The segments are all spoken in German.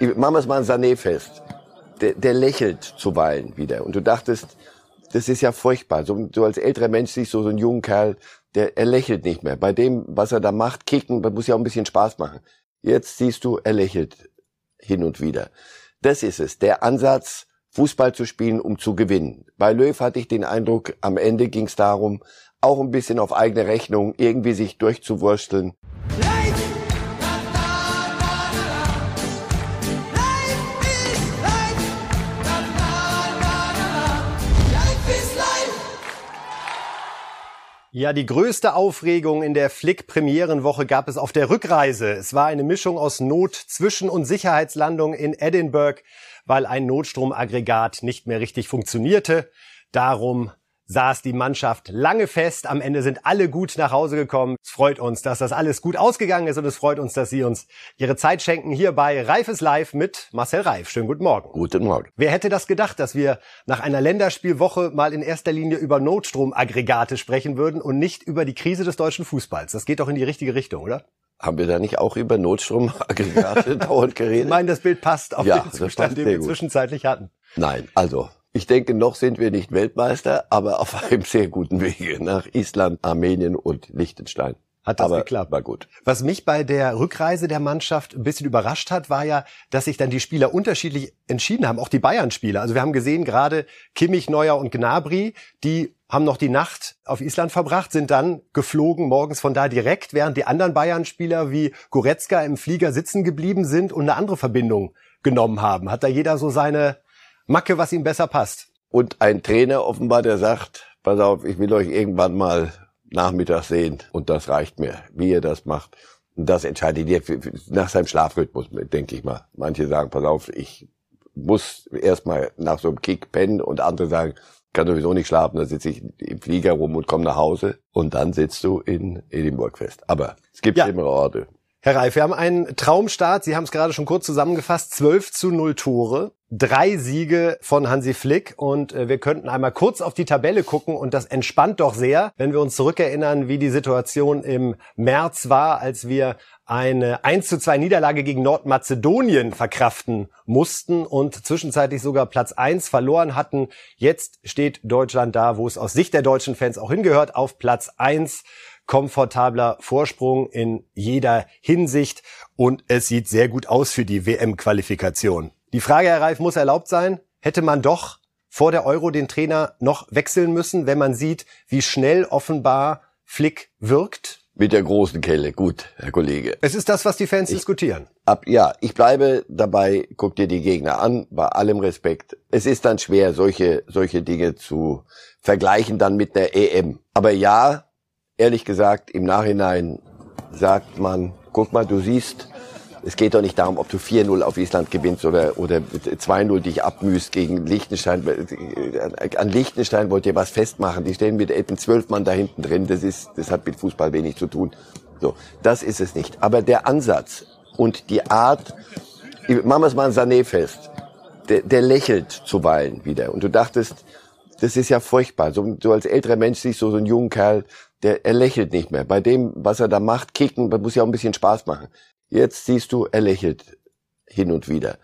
machen wir es mal an Sané fest. Der, der lächelt zuweilen wieder. Und du dachtest, das ist ja furchtbar. So, so als älterer Mensch siehst du so einen jungen Kerl, der, er lächelt nicht mehr. Bei dem, was er da macht, kicken, das muss ja auch ein bisschen Spaß machen. Jetzt siehst du, er lächelt hin und wieder. Das ist es. Der Ansatz, Fußball zu spielen, um zu gewinnen. Bei Löw hatte ich den Eindruck, am Ende ging es darum, auch ein bisschen auf eigene Rechnung irgendwie sich durchzuwursteln. Ja, die größte Aufregung in der Flick-Premierenwoche gab es auf der Rückreise. Es war eine Mischung aus Not, Zwischen- und Sicherheitslandung in Edinburgh, weil ein Notstromaggregat nicht mehr richtig funktionierte. Darum saß die Mannschaft lange fest. Am Ende sind alle gut nach Hause gekommen. Es freut uns, dass das alles gut ausgegangen ist und es freut uns, dass Sie uns Ihre Zeit schenken hier bei Reifes Live mit Marcel Reif. Schönen guten Morgen. Guten Morgen. Wer hätte das gedacht, dass wir nach einer Länderspielwoche mal in erster Linie über Notstromaggregate sprechen würden und nicht über die Krise des deutschen Fußballs? Das geht doch in die richtige Richtung, oder? Haben wir da nicht auch über Notstromaggregate dauernd geredet? Ich meine, das Bild passt auf Ja, den Zustand, den wir gut. zwischenzeitlich hatten. Nein, also ich denke, noch sind wir nicht Weltmeister, aber auf einem sehr guten Wege nach Island, Armenien und Liechtenstein. Hat das aber geklappt? War gut. Was mich bei der Rückreise der Mannschaft ein bisschen überrascht hat, war ja, dass sich dann die Spieler unterschiedlich entschieden haben, auch die Bayern-Spieler. Also wir haben gesehen, gerade Kimmich, Neuer und Gnabry, die haben noch die Nacht auf Island verbracht, sind dann geflogen morgens von da direkt, während die anderen Bayern-Spieler wie Goretzka im Flieger sitzen geblieben sind und eine andere Verbindung genommen haben. Hat da jeder so seine Macke, was ihm besser passt? Und ein Trainer offenbar, der sagt, pass auf, ich will euch irgendwann mal nachmittags sehen und das reicht mir, wie ihr das macht. Und das entscheidet ihr nach seinem Schlafrhythmus, denke ich mal. Manche sagen, pass auf, ich muss erstmal nach so einem Kick pennen und andere sagen, kann sowieso nicht schlafen, dann sitze ich im Flieger rum und komme nach Hause und dann sitzt du in Edinburgh fest. Aber es gibt Ja. schlimmere Orte. Herr Reif, wir haben einen Traumstart. Sie haben es gerade schon kurz zusammengefasst. 12 zu 0 Tore. Drei Siege von Hansi Flick. Und äh, wir könnten einmal kurz auf die Tabelle gucken. Und das entspannt doch sehr, wenn wir uns zurückerinnern, wie die Situation im März war, als wir eine 1 zu 2 Niederlage gegen Nordmazedonien verkraften mussten und zwischenzeitlich sogar Platz 1 verloren hatten. Jetzt steht Deutschland da, wo es aus Sicht der deutschen Fans auch hingehört, auf Platz 1 komfortabler Vorsprung in jeder Hinsicht und es sieht sehr gut aus für die WM-Qualifikation. Die Frage, Herr Reif, muss erlaubt sein. Hätte man doch vor der Euro den Trainer noch wechseln müssen, wenn man sieht, wie schnell offenbar Flick wirkt? Mit der großen Kelle. Gut, Herr Kollege. Es ist das, was die Fans diskutieren. Ab, ja, ich bleibe dabei, guck dir die Gegner an, bei allem Respekt. Es ist dann schwer, solche, solche Dinge zu vergleichen dann mit einer EM. Aber ja, ehrlich gesagt, im Nachhinein sagt man, guck mal, du siehst, es geht doch nicht darum, ob du 4-0 auf Island gewinnst oder, oder 2-0 dich abmühst gegen Liechtenstein. An Liechtenstein wollt ihr was festmachen. Die stehen mit etwa zwölf Mann da hinten drin. Das ist, das hat mit Fußball wenig zu tun. So, das ist es nicht. Aber der Ansatz und die Art, machen wir es mal an Sané fest. Der, der lächelt zuweilen wieder. Und du dachtest, das ist ja furchtbar. So, so als älterer Mensch siehst du so einen jungen Kerl, der, er lächelt nicht mehr. Bei dem, was er da macht, kicken, muss ja auch ein bisschen Spaß machen. Jetzt siehst du, er lächelt hin und wieder.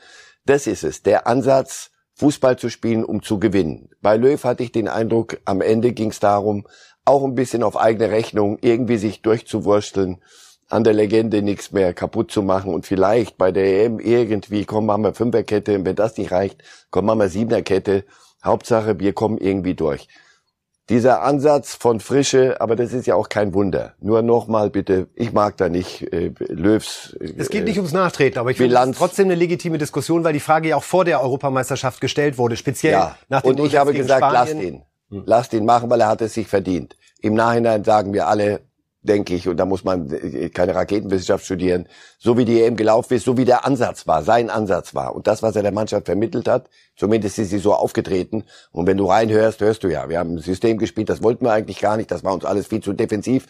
Das ist es. Der Ansatz, Fußball zu spielen, um zu gewinnen. Bei Löw hatte ich den Eindruck, am Ende ging es darum, auch ein bisschen auf eigene Rechnung irgendwie sich durchzuwursteln, an der Legende nichts mehr kaputt zu machen und vielleicht bei der EM irgendwie, komm, machen wir Fünferkette, wenn das nicht reicht, komm, machen wir Siebenerkette. Hauptsache, wir kommen irgendwie durch. Dieser Ansatz von Frische, aber das ist ja auch kein Wunder. Nur nochmal bitte, ich mag da nicht äh, Löws. Äh, Es geht nicht ums Nachtreten, aber ich finde, es trotzdem eine legitime Diskussion, weil die Frage ja auch vor der Europameisterschaft gestellt wurde, speziell Ja, nach dem und ich habe gesagt, Spanien. ihn. Lass ihn machen, weil er hat es sich verdient. Im Nachhinein sagen wir alle, denke ich, und da muss man äh, keine Raketenwissenschaft studieren, so wie die EM gelaufen ist, so wie der Ansatz war, sein Ansatz war. Und das, was er der Mannschaft vermittelt hat, zumindest ist sie so aufgetreten. Und wenn du reinhörst, hörst du ja, wir haben ein System gespielt, das wollten wir eigentlich gar nicht, das war uns alles viel zu defensiv.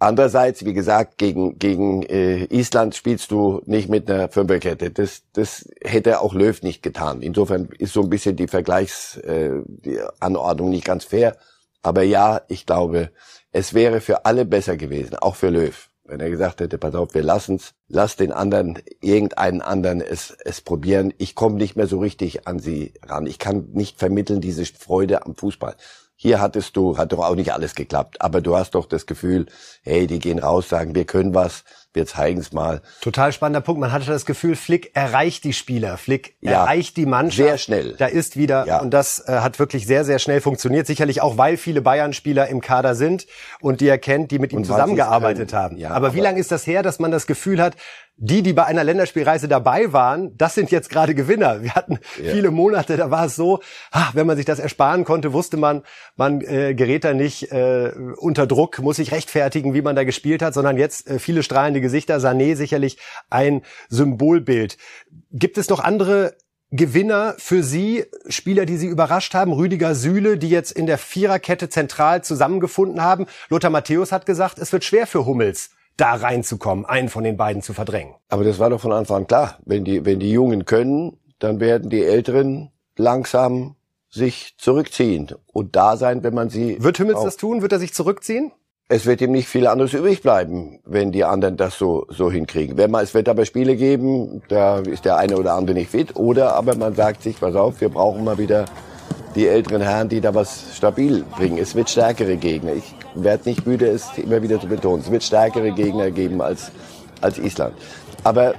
Andererseits, wie gesagt, gegen, gegen äh, Island spielst du nicht mit einer Fünferkette. Das, das hätte auch Löw nicht getan. Insofern ist so ein bisschen die Vergleichs, äh, die Anordnung nicht ganz fair. Aber ja, ich glaube, es wäre für alle besser gewesen, auch für Löw, Wenn er gesagt hätte, pass auf, wir lassen's, lass den anderen, irgendeinen anderen es, es probieren. Ich komme nicht mehr so richtig an sie ran. Ich kann nicht vermitteln diese Freude am Fußball. Hier hattest du, hat doch auch nicht alles geklappt, aber du hast doch das Gefühl, hey, die gehen raus, sagen, wir können was, wir zeigen es mal. Total spannender Punkt. Man hatte das Gefühl, Flick erreicht die Spieler, Flick ja, erreicht die Mannschaft. Sehr schnell. Da ist wieder, ja. und das äh, hat wirklich sehr, sehr schnell funktioniert. Sicherlich auch, weil viele Bayern-Spieler im Kader sind und die er kennt, die mit ihm zusammengearbeitet haben. Ja, aber, aber wie lange ist das her, dass man das Gefühl hat, die, die bei einer Länderspielreise dabei waren, das sind jetzt gerade Gewinner. Wir hatten ja. viele Monate, da war es so, ach, wenn man sich das ersparen konnte, wusste man, man äh, gerät da nicht äh, unter Druck, muss sich rechtfertigen, wie man da gespielt hat, sondern jetzt äh, viele strahlende Gesichter. Sané sicherlich ein Symbolbild. Gibt es noch andere Gewinner für Sie, Spieler, die Sie überrascht haben, Rüdiger Sühle, die jetzt in der Viererkette zentral zusammengefunden haben. Lothar Matthäus hat gesagt, es wird schwer für Hummels da reinzukommen, einen von den beiden zu verdrängen. Aber das war doch von Anfang an klar. Wenn die, wenn die Jungen können, dann werden die Älteren langsam sich zurückziehen und da sein, wenn man sie. Wird Himmels das tun? Wird er sich zurückziehen? Es wird ihm nicht viel anderes übrig bleiben, wenn die anderen das so, so hinkriegen. Wenn man, es wird aber Spiele geben, da ist der eine oder andere nicht fit, oder aber man sagt sich, pass auf, wir brauchen mal wieder die älteren Herren, die da was stabil bringen. Es wird stärkere Gegner. Ich werde nicht müde, es immer wieder zu betonen. Es wird stärkere Gegner geben als, als Island. Aber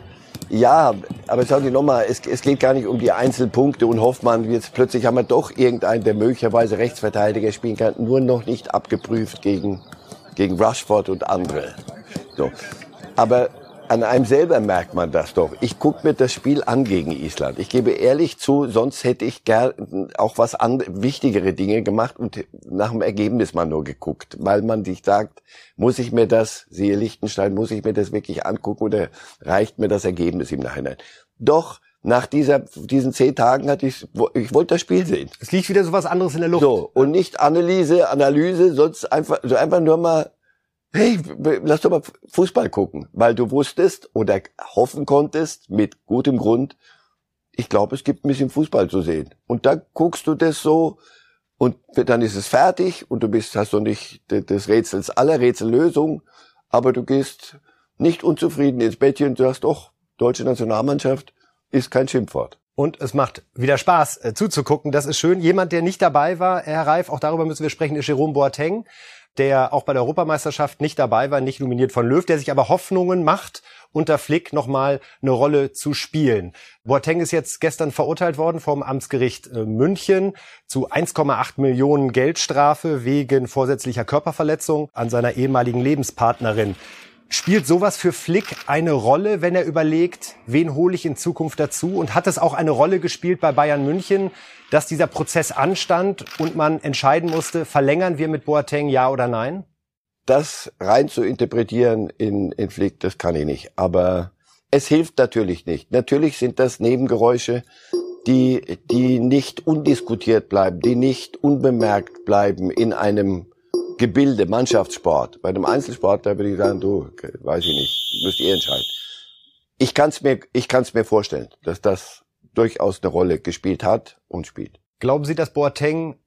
ja, aber schauen Sie nochmal, es, es geht gar nicht um die Einzelpunkte und Hoffmann, jetzt plötzlich haben wir doch irgendeinen, der möglicherweise Rechtsverteidiger spielen kann, nur noch nicht abgeprüft gegen, gegen Rushford und andere. So. Aber an einem selber merkt man das doch. Ich gucke mir das Spiel an gegen Island. Ich gebe ehrlich zu, sonst hätte ich gern auch was an, wichtigere Dinge gemacht und nach dem Ergebnis mal nur geguckt, weil man sich sagt, muss ich mir das, siehe Lichtenstein, muss ich mir das wirklich angucken oder reicht mir das Ergebnis im Nachhinein? Doch, nach dieser, diesen zehn Tagen hatte ich, ich wollte das Spiel sehen. Es liegt wieder so was anderes in der Luft. So, und nicht Analyse, Analyse, sonst einfach, so einfach nur mal hey, lass doch mal Fußball gucken, weil du wusstest oder hoffen konntest mit gutem Grund, ich glaube, es gibt ein bisschen Fußball zu sehen. Und da guckst du das so und dann ist es fertig und du bist, hast du nicht des Rätsels aller Rätsellösung, aber du gehst nicht unzufrieden ins Bettchen und sagst, doch, deutsche Nationalmannschaft ist kein Schimpfwort. Und es macht wieder Spaß äh, zuzugucken. Das ist schön. Jemand, der nicht dabei war, Herr Reif, auch darüber müssen wir sprechen, ist Jerome Boateng der auch bei der Europameisterschaft nicht dabei war, nicht nominiert von Löw, der sich aber Hoffnungen macht, unter Flick nochmal eine Rolle zu spielen. Boateng ist jetzt gestern verurteilt worden vom Amtsgericht äh, München zu 1,8 Millionen Geldstrafe wegen vorsätzlicher Körperverletzung an seiner ehemaligen Lebenspartnerin. Spielt sowas für Flick eine Rolle, wenn er überlegt, wen hole ich in Zukunft dazu? Und hat es auch eine Rolle gespielt bei Bayern München, dass dieser Prozess anstand und man entscheiden musste, verlängern wir mit Boateng ja oder nein? Das rein zu interpretieren in, in Flick, das kann ich nicht. Aber es hilft natürlich nicht. Natürlich sind das Nebengeräusche, die, die nicht undiskutiert bleiben, die nicht unbemerkt bleiben in einem Gebilde, Mannschaftssport. Bei einem Einzelsport, da würde ich sagen, du, weiß ich nicht, müsst ihr entscheiden. Ich kann es mir, ich kann es mir vorstellen, dass das durchaus eine Rolle gespielt hat und spielt. Glauben Sie, dass Boateng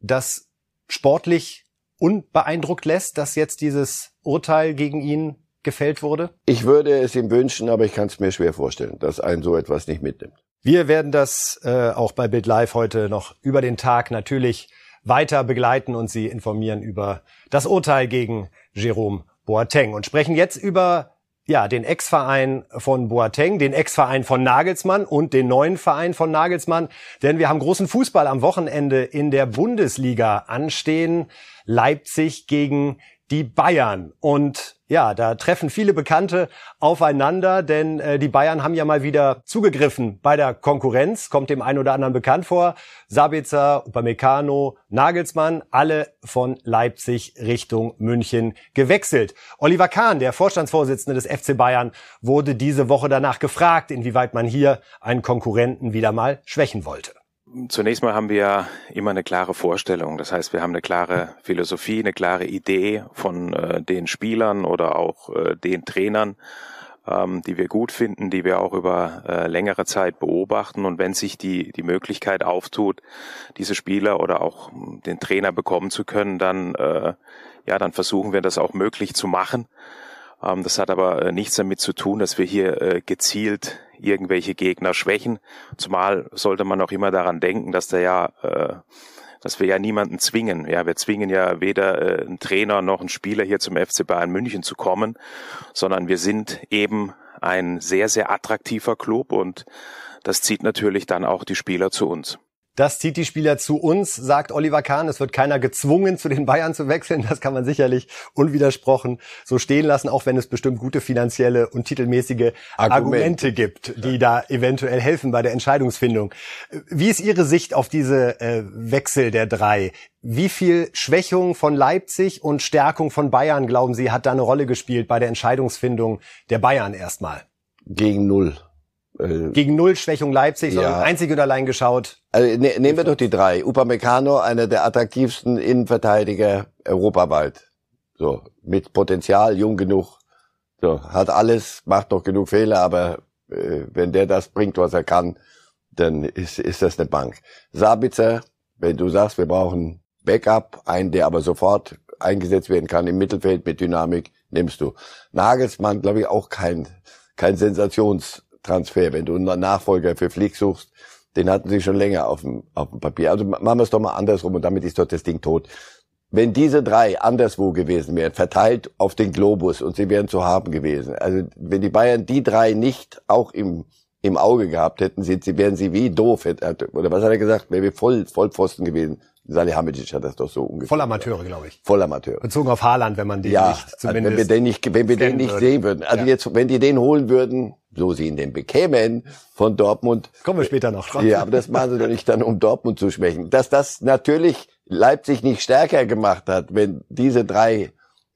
das sportlich unbeeindruckt lässt, dass jetzt dieses Urteil gegen ihn gefällt wurde? Ich würde es ihm wünschen, aber ich kann es mir schwer vorstellen, dass ein so etwas nicht mitnimmt. Wir werden das äh, auch bei Bild Live heute noch über den Tag natürlich weiter begleiten und Sie informieren über das Urteil gegen Jerome Boateng und sprechen jetzt über ja, den Ex-Verein von Boateng, den Ex-Verein von Nagelsmann und den neuen Verein von Nagelsmann. Denn wir haben großen Fußball am Wochenende in der Bundesliga anstehen. Leipzig gegen die Bayern. Und ja, da treffen viele Bekannte aufeinander, denn äh, die Bayern haben ja mal wieder zugegriffen bei der Konkurrenz, kommt dem einen oder anderen bekannt vor. Sabitzer, Upamecano, Nagelsmann, alle von Leipzig Richtung München gewechselt. Oliver Kahn, der Vorstandsvorsitzende des FC Bayern, wurde diese Woche danach gefragt, inwieweit man hier einen Konkurrenten wieder mal schwächen wollte. Zunächst mal haben wir immer eine klare Vorstellung. Das heißt, wir haben eine klare Philosophie, eine klare Idee von äh, den Spielern oder auch äh, den Trainern, ähm, die wir gut finden, die wir auch über äh, längere Zeit beobachten. Und wenn sich die, die Möglichkeit auftut, diese Spieler oder auch den Trainer bekommen zu können, dann, äh, ja, dann versuchen wir das auch möglich zu machen. Ähm, das hat aber äh, nichts damit zu tun, dass wir hier äh, gezielt irgendwelche Gegner schwächen. Zumal sollte man auch immer daran denken, dass da ja äh, dass wir ja niemanden zwingen. Ja, wir zwingen ja weder äh, einen Trainer noch einen Spieler hier zum FC Bayern München zu kommen, sondern wir sind eben ein sehr, sehr attraktiver Club und das zieht natürlich dann auch die Spieler zu uns. Das zieht die Spieler zu uns, sagt Oliver Kahn. Es wird keiner gezwungen, zu den Bayern zu wechseln. Das kann man sicherlich unwidersprochen so stehen lassen, auch wenn es bestimmt gute finanzielle und titelmäßige Argument. Argumente gibt, die da eventuell helfen bei der Entscheidungsfindung. Wie ist Ihre Sicht auf diese äh, Wechsel der drei? Wie viel Schwächung von Leipzig und Stärkung von Bayern, glauben Sie, hat da eine Rolle gespielt bei der Entscheidungsfindung der Bayern erstmal? Gegen null. Äh, Gegen Null Schwächung Leipzig, ja. sondern einzig und allein geschaut. Also, ne, nehmen wir doch die drei. Upamecano, einer der attraktivsten Innenverteidiger europaweit. So, mit Potenzial, jung genug. So, hat alles, macht noch genug Fehler, aber äh, wenn der das bringt, was er kann, dann ist, ist das eine Bank. Sabitzer, wenn du sagst, wir brauchen Backup, einen, der aber sofort eingesetzt werden kann im Mittelfeld mit Dynamik, nimmst du. Nagelsmann, glaube ich, auch kein, kein Sensations Transfer. Wenn du einen Nachfolger für Flick suchst, den hatten sie schon länger auf dem, auf dem Papier. Also machen wir es doch mal andersrum und damit ist doch das Ding tot. Wenn diese drei anderswo gewesen wären, verteilt auf den Globus und sie wären zu haben gewesen, also wenn die Bayern die drei nicht auch im, im Auge gehabt hätten, sie, wären sie wie doof, oder was hat er gesagt, wäre wir voll, Vollpfosten gewesen. Salihamidzic hat das doch so ungefähr. Vollamateure, glaube ich. Vollamateure. Bezogen auf Haaland, wenn man den ja, nicht zumindest. Also wenn wir den nicht, wenn wir den nicht würden. sehen würden. Also ja. jetzt, wenn die den holen würden, so sie ihn den bekämen von Dortmund. Kommen wir später noch drauf. Ja, aber das machen sie doch nicht dann, um Dortmund zu schwächen. Dass das natürlich Leipzig nicht stärker gemacht hat, wenn diese drei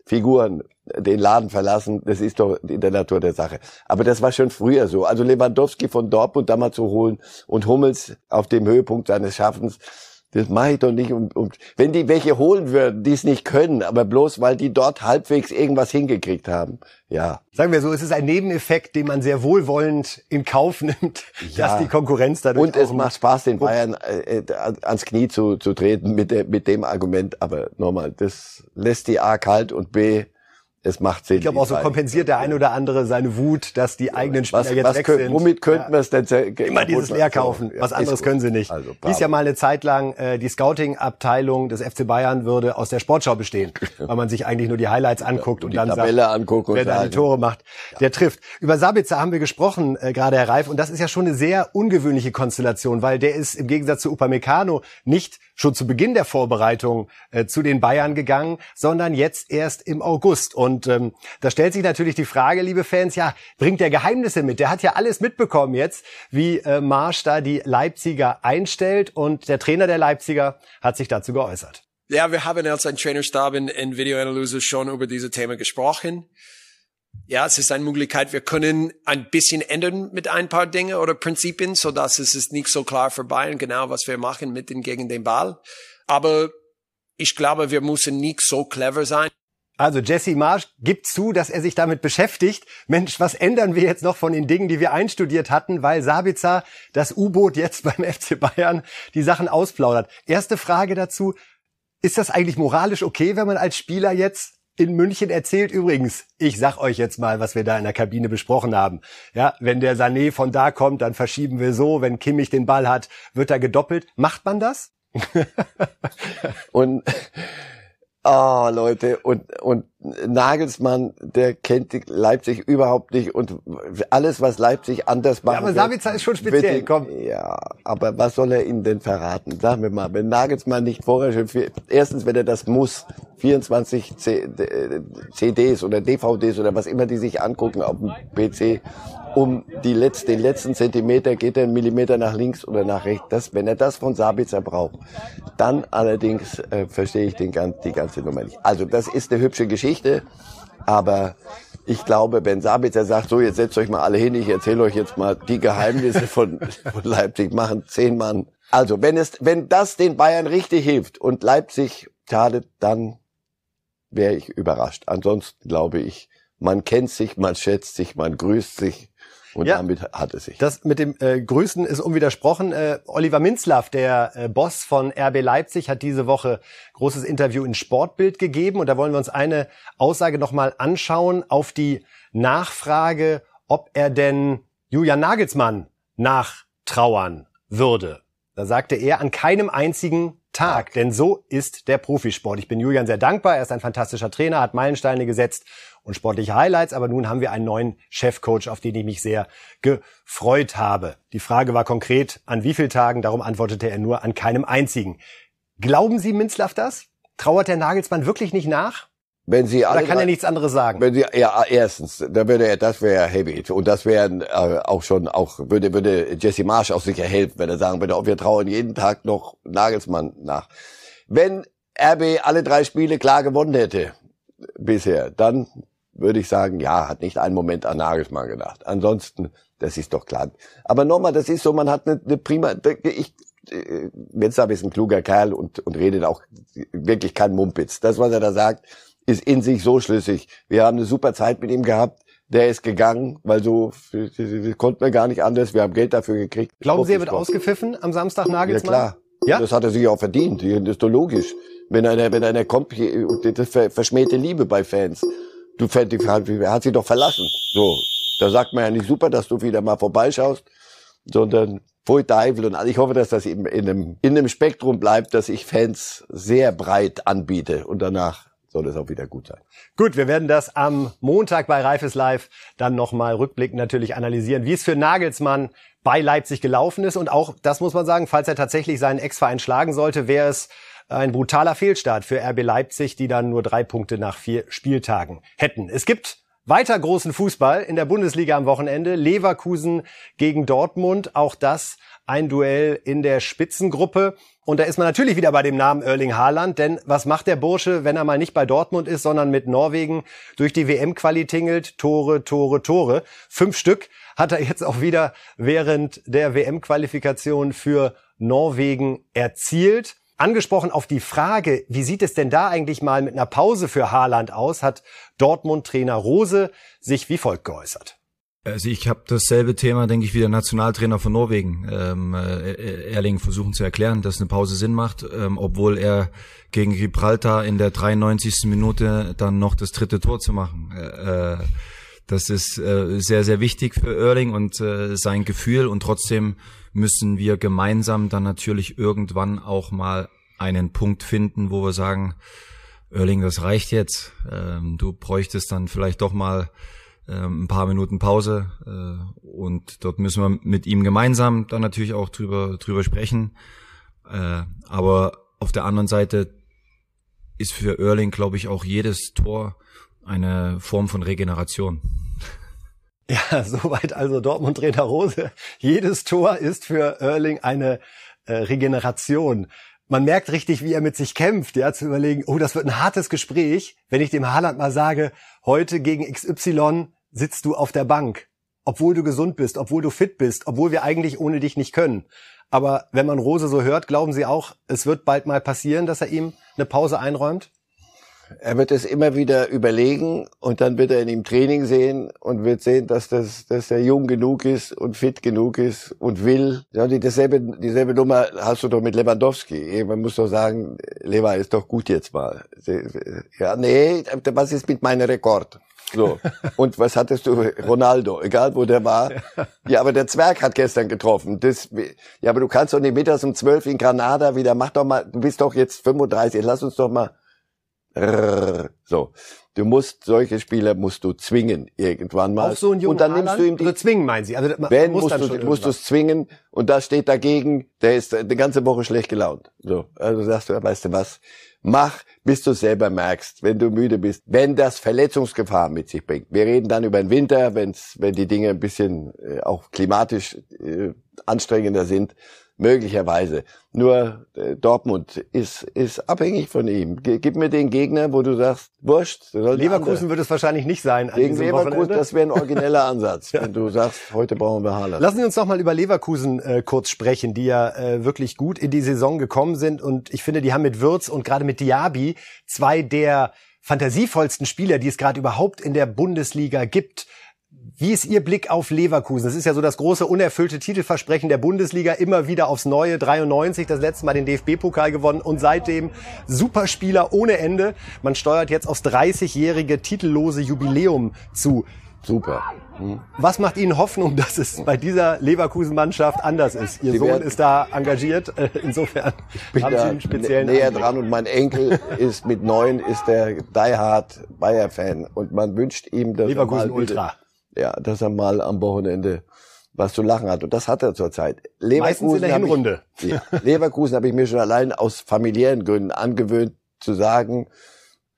Figuren den Laden verlassen, das ist doch in der Natur der Sache. Aber das war schon früher so. Also Lewandowski von Dortmund da mal zu holen und Hummels auf dem Höhepunkt seines Schaffens, das mache ich doch nicht. Und, und wenn die welche holen würden, die es nicht können, aber bloß weil die dort halbwegs irgendwas hingekriegt haben, ja. Sagen wir so, es ist ein Nebeneffekt, den man sehr wohlwollend in Kauf nimmt, ja. dass die Konkurrenz dadurch. Und es macht Spaß, den Bayern äh, äh, ans Knie zu, zu treten mit, der, mit dem Argument. Aber nochmal, das lässt die A kalt und B es macht Sinn. Ich glaube auch so kompensiert der eine oder andere seine Wut, dass die eigenen Spieler was, jetzt was weg können, sind. Womit könnten ja. wir es denn immer dieses Leerkaufen? So, ja, was anderes können sie nicht. Also, Hieß ja mal eine Zeit lang, äh, die Scouting-Abteilung des FC Bayern würde aus der Sportschau bestehen, weil man sich eigentlich nur die Highlights anguckt ja, und, und dann Tabelle sagt, wer da die Tore macht, der trifft. Über Sabitzer haben wir gesprochen, äh, gerade Herr Reif, und das ist ja schon eine sehr ungewöhnliche Konstellation, weil der ist im Gegensatz zu Upamecano nicht schon zu Beginn der Vorbereitung äh, zu den Bayern gegangen, sondern jetzt erst im August. Und ähm, da stellt sich natürlich die Frage, liebe Fans, ja, bringt der Geheimnisse mit? Der hat ja alles mitbekommen jetzt, wie äh, Marsch da die Leipziger einstellt. Und der Trainer der Leipziger hat sich dazu geäußert. Ja, wir haben als ein Trainerstab in, in Videoanalyse schon über diese Themen gesprochen ja, es ist eine Möglichkeit, wir können ein bisschen ändern mit ein paar Dingen oder Prinzipien, so dass es ist nicht so klar für Bayern genau, was wir machen mit den gegen den Ball. Aber ich glaube, wir müssen nicht so clever sein. Also Jesse Marsch gibt zu, dass er sich damit beschäftigt. Mensch, was ändern wir jetzt noch von den Dingen, die wir einstudiert hatten, weil Sabitzer, das U-Boot jetzt beim FC Bayern, die Sachen ausplaudert. Erste Frage dazu. Ist das eigentlich moralisch okay, wenn man als Spieler jetzt in München erzählt übrigens, ich sag euch jetzt mal, was wir da in der Kabine besprochen haben. Ja, wenn der Sané von da kommt, dann verschieben wir so, wenn Kimmich den Ball hat, wird er gedoppelt. Macht man das? und Oh, Leute, und, und Nagelsmann, der kennt Leipzig überhaupt nicht und alles, was Leipzig anders macht. Ja, aber Sabitzer ist schon speziell, ihn, komm. Ja, aber was soll er Ihnen denn verraten? Sagen wir mal, wenn Nagelsmann nicht vorher schon, erstens, wenn er das muss, 24 CDs oder DVDs oder was immer die sich angucken auf dem PC, um die letzte, den letzten Zentimeter geht er einen Millimeter nach links oder nach rechts. Das, wenn er das von Sabitzer braucht, dann allerdings äh, verstehe ich den, die ganze Nummer nicht. Also das ist eine hübsche Geschichte, aber ich glaube, wenn Sabitzer sagt, so jetzt setzt euch mal alle hin, ich erzähle euch jetzt mal die Geheimnisse von, von Leipzig, machen zehn Mann. Also wenn es, wenn das den Bayern richtig hilft und Leipzig schadet, dann wäre ich überrascht. Ansonsten glaube ich, man kennt sich, man schätzt sich, man grüßt sich Und ja, damit hat es sich. Das mit dem äh, Grüßen ist unwidersprochen. Äh, Oliver Minzlaff, der äh, Boss von RB Leipzig, hat diese Woche großes Interview in Sportbild gegeben. Und da wollen wir uns eine Aussage nochmal anschauen auf die Nachfrage, ob er denn Julian Nagelsmann nachtrauern würde. Da sagte er, an keinem einzigen Tag, denn so ist der Profisport. Ich bin Julian sehr dankbar. Er ist ein fantastischer Trainer, hat Meilensteine gesetzt und sportliche Highlights, aber nun haben wir einen neuen Chefcoach, auf den ich mich sehr gefreut habe. Die Frage war konkret, an wie vielen Tagen? Darum antwortete er nur an keinem einzigen. Glauben Sie Minzlaff das? Trauert der Nagelsmann wirklich nicht nach? Wenn Sie alle Oder kann er nichts anderes sagen? Wenn Sie ja erstens, da würde er, das wäre heavy und das wäre äh, auch schon auch würde würde Jesse Marsch auch sicher helfen, wenn er sagen würde, ob wir trauen jeden Tag noch Nagelsmann nach. Wenn RB alle drei Spiele klar gewonnen hätte bisher, dann würde ich sagen, ja, hat nicht einen Moment an Nagelsmann gedacht. Ansonsten, das ist doch klar. Aber nochmal, das ist so, man hat eine, eine prima, ich, Metzler ist ein kluger Kerl und, und redet auch wirklich kein Mumpitz. Das, was er da sagt, ist in sich so schlüssig. Wir haben eine super Zeit mit ihm gehabt. Der ist gegangen, weil so konnten wir gar nicht anders. Wir haben Geld dafür gekriegt. Glauben Sie, er wird ausgepfiffen am Samstag Nagelsmann? Ja klar. Ja? Das hat er sich auch verdient. Das ist doch logisch. Wenn einer, wenn einer kommt, das verschmähte Liebe bei Fans. Du, er hat sie doch verlassen. So. Da sagt man ja nicht super, dass du wieder mal vorbeischaust, sondern Pfui Teufel und ich hoffe, dass das eben in einem, in einem Spektrum bleibt, dass ich Fans sehr breit anbiete und danach soll es auch wieder gut sein. Gut, wir werden das am Montag bei Reifes Live dann nochmal rückblickend natürlich analysieren, wie es für Nagelsmann bei Leipzig gelaufen ist. Und auch, das muss man sagen, falls er tatsächlich seinen Ex-Verein schlagen sollte, wäre es ein brutaler Fehlstart für RB Leipzig, die dann nur drei Punkte nach vier Spieltagen hätten. Es gibt weiter großen Fußball in der Bundesliga am Wochenende. Leverkusen gegen Dortmund. Auch das ein Duell in der Spitzengruppe. Und da ist man natürlich wieder bei dem Namen Erling Haaland, denn was macht der Bursche, wenn er mal nicht bei Dortmund ist, sondern mit Norwegen durch die WM-Quali tingelt? Tore, Tore, Tore. Fünf Stück hat er jetzt auch wieder während der WM-Qualifikation für Norwegen erzielt. Angesprochen auf die Frage, wie sieht es denn da eigentlich mal mit einer Pause für Haaland aus, hat Dortmund-Trainer Rose sich wie folgt geäußert. Also ich habe dasselbe Thema, denke ich, wie der Nationaltrainer von Norwegen. Ähm, äh, Erling versuchen zu erklären, dass eine Pause Sinn macht, ähm, obwohl er gegen Gibraltar in der 93. Minute dann noch das dritte Tor zu machen. Äh, das ist äh, sehr, sehr wichtig für Erling und äh, sein Gefühl und trotzdem müssen wir gemeinsam dann natürlich irgendwann auch mal einen Punkt finden, wo wir sagen, Erling, das reicht jetzt. Ähm, du bräuchtest dann vielleicht doch mal ein paar Minuten Pause äh, und dort müssen wir mit ihm gemeinsam dann natürlich auch drüber drüber sprechen. Äh, aber auf der anderen Seite ist für Erling, glaube ich, auch jedes Tor eine Form von Regeneration. Ja, soweit also Dortmund-Trainer Rose. Jedes Tor ist für Erling eine äh, Regeneration. Man merkt richtig, wie er mit sich kämpft, ja, zu überlegen, oh, das wird ein hartes Gespräch, wenn ich dem Haaland mal sage, heute gegen XY sitzt du auf der Bank, obwohl du gesund bist, obwohl du fit bist, obwohl wir eigentlich ohne dich nicht können. Aber wenn man Rose so hört, glauben Sie auch, es wird bald mal passieren, dass er ihm eine Pause einräumt? Er wird es immer wieder überlegen und dann wird er in ihm Training sehen und wird sehen, dass das, dass er jung genug ist und fit genug ist und will. Ja, die, dasselbe, dieselbe Nummer hast du doch mit Lewandowski. Man muss doch sagen, Lewa ist doch gut jetzt mal. Ja, nee, was ist mit meinem Rekord? So. Und was hattest du? Ronaldo, egal wo der war. Ja, aber der Zwerg hat gestern getroffen. Das, ja, aber du kannst doch nicht mittags um zwölf in Granada wieder, mach doch mal, du bist doch jetzt 35, lass uns doch mal so. Du musst solche Spieler musst du zwingen irgendwann mal. Auch so ein junger und dann nimmst du ihm die, zwingen, meinen Sie? Also wenn musst du musst du es zwingen und da steht dagegen, der ist die ganze Woche schlecht gelaunt. So, also sagst du, weißt du was? Mach, bis du selber merkst, wenn du müde bist, wenn das Verletzungsgefahr mit sich bringt. Wir reden dann über den Winter, wenn's, wenn die Dinge ein bisschen äh, auch klimatisch äh, anstrengender sind möglicherweise. Nur äh, Dortmund ist, ist abhängig von ihm. G gib mir den Gegner, wo du sagst, wurscht. Leverkusen wird es wahrscheinlich nicht sein. Gegen Leverkusen, Wochenende. das wäre ein origineller Ansatz, ja. wenn du sagst, heute brauchen wir Haaland. Lassen Sie uns doch mal über Leverkusen äh, kurz sprechen, die ja äh, wirklich gut in die Saison gekommen sind. Und ich finde, die haben mit Würz und gerade mit Diaby zwei der fantasievollsten Spieler, die es gerade überhaupt in der Bundesliga gibt Wie ist Ihr Blick auf Leverkusen? Das ist ja so das große unerfüllte Titelversprechen der Bundesliga, immer wieder aufs Neue. 93, das letzte Mal den DFB-Pokal gewonnen und seitdem Superspieler ohne Ende. Man steuert jetzt aufs 30-jährige titellose Jubiläum zu. Super. Hm. Was macht Ihnen Hoffnung, dass es bei dieser Leverkusen-Mannschaft anders ist? Ihr Sie Sohn ist da engagiert. Äh, Insofern bin haben Sie einen speziellen näher Einblick. dran und mein Enkel ist mit neun ist der Die Hard Bayer Fan und man wünscht ihm, dass er Leverkusen Ultra. Ja, dass er mal am Wochenende was zu lachen hat und das hat er zurzeit. Meistens in der hab ich- Hinrunde. Ja, Leverkusen habe ich mir schon allein aus familiären Gründen angewöhnt zu sagen,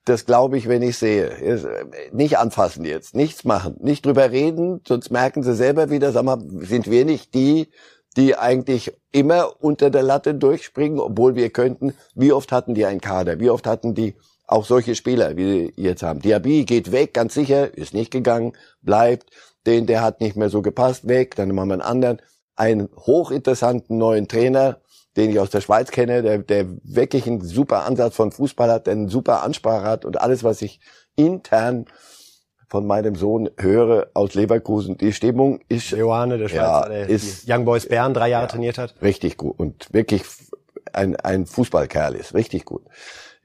das glaube ich, wenn ich sehe. Äh, Nicht anfassen jetzt, nichts machen, nicht drüber reden, sonst merken sie selber wieder, sag mal, sind wir nicht die, die eigentlich immer unter der Latte durchspringen, obwohl wir könnten. Wie oft hatten die einen Kader? Wie oft hatten die auch solche Spieler, wie die jetzt haben? Diaby geht weg, ganz sicher, ist nicht gegangen, bleibt. Den, der hat nicht mehr so gepasst, weg. Dann machen wir einen anderen. Einen hochinteressanten neuen Trainer, den ich aus der Schweiz kenne, der, der wirklich einen super Ansatz von Fußball hat, der einen super Ansprache hat und alles, was ich intern von meinem Sohn höre aus Leverkusen, die Stimmung ist Johanne, der Schweizer, Ja, der ist- Young Boys Bern drei Jahre trainiert hat. richtig gut und wirklich ein, ein Fußballkerl ist, richtig gut.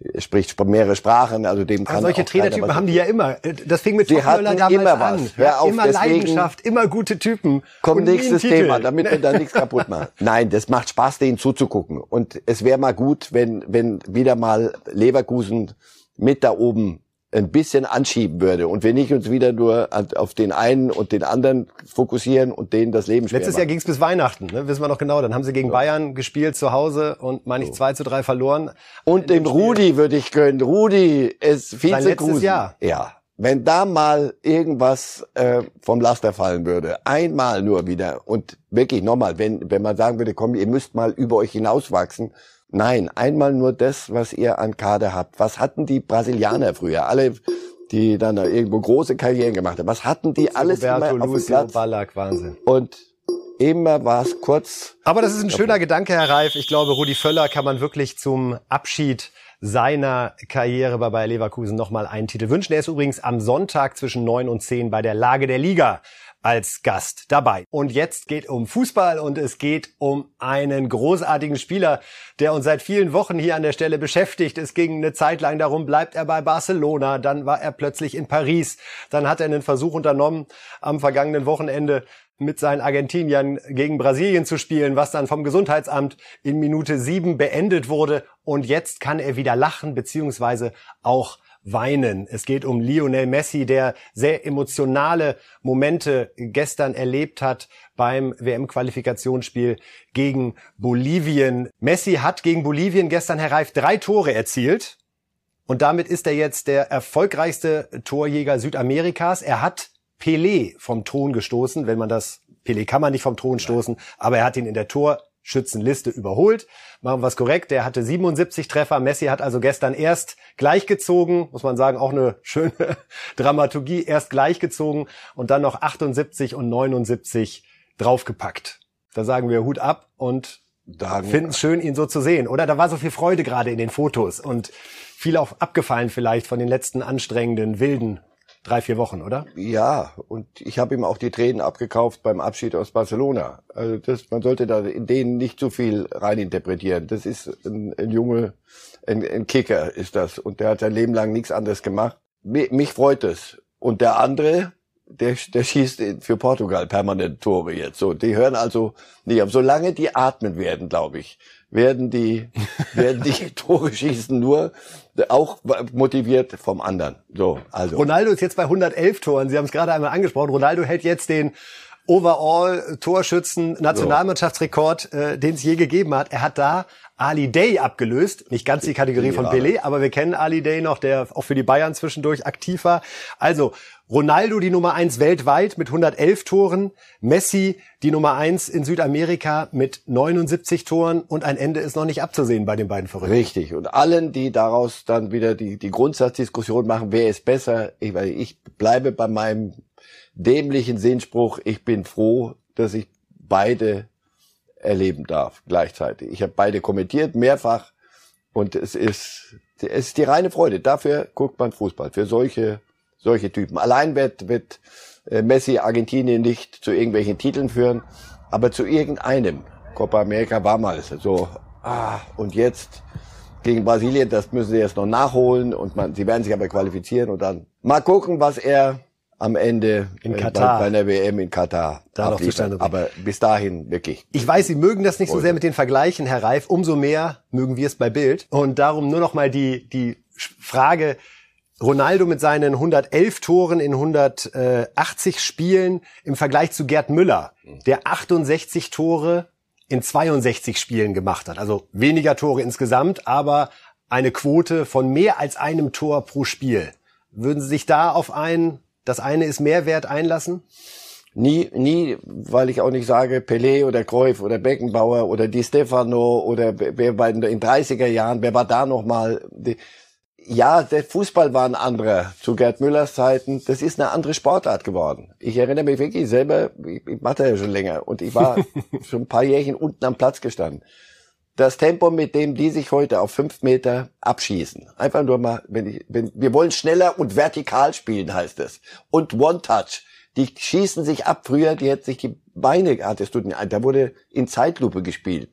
Er spricht sp- mehrere Sprachen, also dem kann Aber solche Trainertypen haben die ja immer. Das fing mit Sie hatten damals immer an. was. Hör Ja, auf, immer Leidenschaft, immer gute Typen. Komm, nächstes. Thema, damit wir da nichts kaputt machen. Nein, das macht Spaß, denen zuzugucken. Und es wäre mal gut, wenn, wenn wieder mal Leverkusen mit da oben ein bisschen anschieben würde und wir nicht uns wieder nur auf den einen und den anderen fokussieren und denen das Leben schwer Letztes Jahr machen. ging es bis Weihnachten, ne? wissen wir noch genau. Dann haben sie gegen Bayern gespielt zu Hause und meine ich 2 zu 3 verloren. Und dem Rudi würde ich gönnen. Rudi ist letztes Vizekusen. Jahr. Ja. Wenn da mal irgendwas äh, vom Laster fallen würde, einmal nur wieder und wirklich nochmal, wenn, wenn man sagen würde, komm, ihr müsst mal über euch hinauswachsen. Nein, einmal nur das, was ihr an Kader habt. Was hatten die Brasilianer früher? Alle, die dann da irgendwo große Karrieren gemacht haben. Was hatten die alles Roberto, immer auf dem Platz? Ballack, Wahnsinn. Und immer war es kurz. Aber das ist ein schöner Gedanke, Herr Reif. Ich glaube, Rudi Völler kann man wirklich zum Abschied seiner Karriere bei Bayer Leverkusen nochmal einen Titel wünschen. Er ist übrigens am Sonntag zwischen neun und zehn bei der Lage der Liga als Gast dabei. Und jetzt geht um Fußball und es geht um einen großartigen Spieler, der uns seit vielen Wochen hier an der Stelle beschäftigt. Es ging eine Zeit lang darum, bleibt er bei Barcelona, dann war er plötzlich in Paris, dann hat er einen Versuch unternommen, am vergangenen Wochenende mit seinen Argentiniern gegen Brasilien zu spielen, was dann vom Gesundheitsamt in Minute sieben beendet wurde. Und jetzt kann er wieder lachen, beziehungsweise auch weinen. Es geht um Lionel Messi, der sehr emotionale Momente gestern erlebt hat beim WM-Qualifikationsspiel gegen Bolivien. Messi hat gegen Bolivien gestern, Herr Reif, drei Tore erzielt. Und damit ist er jetzt der erfolgreichste Torjäger Südamerikas. Er hat Pelé vom Thron gestoßen, wenn man das, Pelé kann man nicht vom Thron stoßen, aber er hat ihn in der Torschützenliste überholt. Machen wir es korrekt, der hatte 77 Treffer. Messi hat also gestern erst gleichgezogen, muss man sagen, auch eine schöne Dramaturgie, erst gleichgezogen und dann noch 78 und 79 draufgepackt. Da sagen wir Hut ab und finden es schön, ihn so zu sehen. Oder da war so viel Freude gerade in den Fotos und viel auch abgefallen vielleicht von den letzten anstrengenden, wilden drei, vier Wochen, oder? Ja, und ich habe ihm auch die Tränen abgekauft beim Abschied aus Barcelona. Also das, man sollte da in denen nicht zu viel reininterpretieren. Das ist ein, ein Junge, ein, ein Kicker ist das. Und der hat sein Leben lang nichts anderes gemacht. Mich, mich freut es. Und der andere, der, der schießt für Portugal permanent Tore jetzt. So, die hören also nicht auf. Solange die atmen werden, glaube ich, werden die, werden die Tore schießen nur auch motiviert vom anderen. So, also. Ronaldo ist jetzt bei 111 Toren. Sie haben es gerade einmal angesprochen. Ronaldo hält jetzt den Overall-Torschützen-Nationalmannschaftsrekord, äh, den es je gegeben hat. Er hat da Ali Day abgelöst. Nicht ganz die Kategorie von Ja. Pelé, aber wir kennen Ali Day noch, der auch für die Bayern zwischendurch aktiv war. Also Ronaldo die Nummer eins weltweit mit 111 Toren, Messi die Nummer eins in Südamerika mit 79 Toren und ein Ende ist noch nicht abzusehen bei den beiden Verrückten. Richtig. Und allen, die daraus dann wieder die, die Grundsatzdiskussion machen, wer ist besser, ich, ich bleibe bei meinem dämlichen Sinnspruch, ich bin froh, dass ich beide erleben darf gleichzeitig. Ich habe beide kommentiert, mehrfach. Und es ist, es ist die reine Freude. Dafür guckt man Fußball. Für solche, solche Typen. Allein wird, wird äh, Messi Argentinien nicht zu irgendwelchen Titeln führen, aber zu irgendeinem. Copa America war mal so, ah, und jetzt gegen Brasilien, das müssen sie jetzt noch nachholen und man, sie werden sich aber qualifizieren und dann mal gucken, was er am Ende in äh, Katar. Bei, bei der WM in Katar Da noch zustande. Aber bis dahin wirklich. Ich weiß, Sie mögen das nicht so sehr mit den Vergleichen, Herr Reif. Umso mehr mögen wir es bei Bild. Und darum nur noch mal die, die Frage, Ronaldo mit seinen 111 Toren in 180 Spielen im Vergleich zu Gerd Müller, der 68 Tore in 62 Spielen gemacht hat. Also weniger Tore insgesamt, aber eine Quote von mehr als einem Tor pro Spiel. Würden Sie sich da auf ein, das eine ist mehr wert einlassen? Nie, nie, weil ich auch nicht sage, Pelé oder Cruyff oder Beckenbauer oder Di Stefano oder wer bei in den 30er Jahren, wer war da noch mal? Die- Ja, der Fußball war ein anderer zu Gerd Müllers Zeiten. Das ist eine andere Sportart geworden. Ich erinnere mich wirklich selber, ich, ich mache das ja schon länger und ich war schon ein paar Jährchen unten am Platz gestanden. Das Tempo, mit dem die sich heute auf fünf Meter abschießen. Einfach nur mal, wenn ich, wenn, wir wollen schneller und vertikal spielen, heißt es. Und One-Touch. Die schießen sich ab. Früher, die hätten sich die Beine, hattest du, da wurde in Zeitlupe gespielt.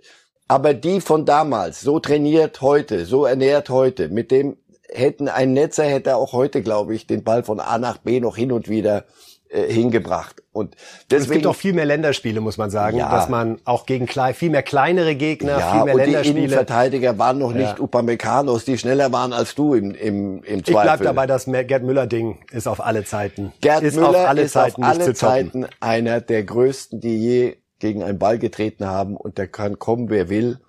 Aber die von damals, so trainiert heute, so ernährt heute, mit dem hätten ein Netzer hätte auch heute, glaube ich, den Ball von A nach B noch hin und wieder äh, hingebracht. Und es deswegen, gibt auch viel mehr Länderspiele, muss man sagen, Ja. dass man auch gegen klei- viel mehr kleinere Gegner, ja, viel mehr und die Länderspiele. Innenverteidiger waren noch nicht Ja. Upameccanos, die schneller waren als du im, im, im Ich Zweifel. bleib dabei, das Gerd Müller-Ding ist auf alle Zeiten. Gerd ist Müller auf alle ist Zeiten auf alle. Zeiten einer der größten, die je gegen einen Ball getreten haben und der kann kommen, wer will.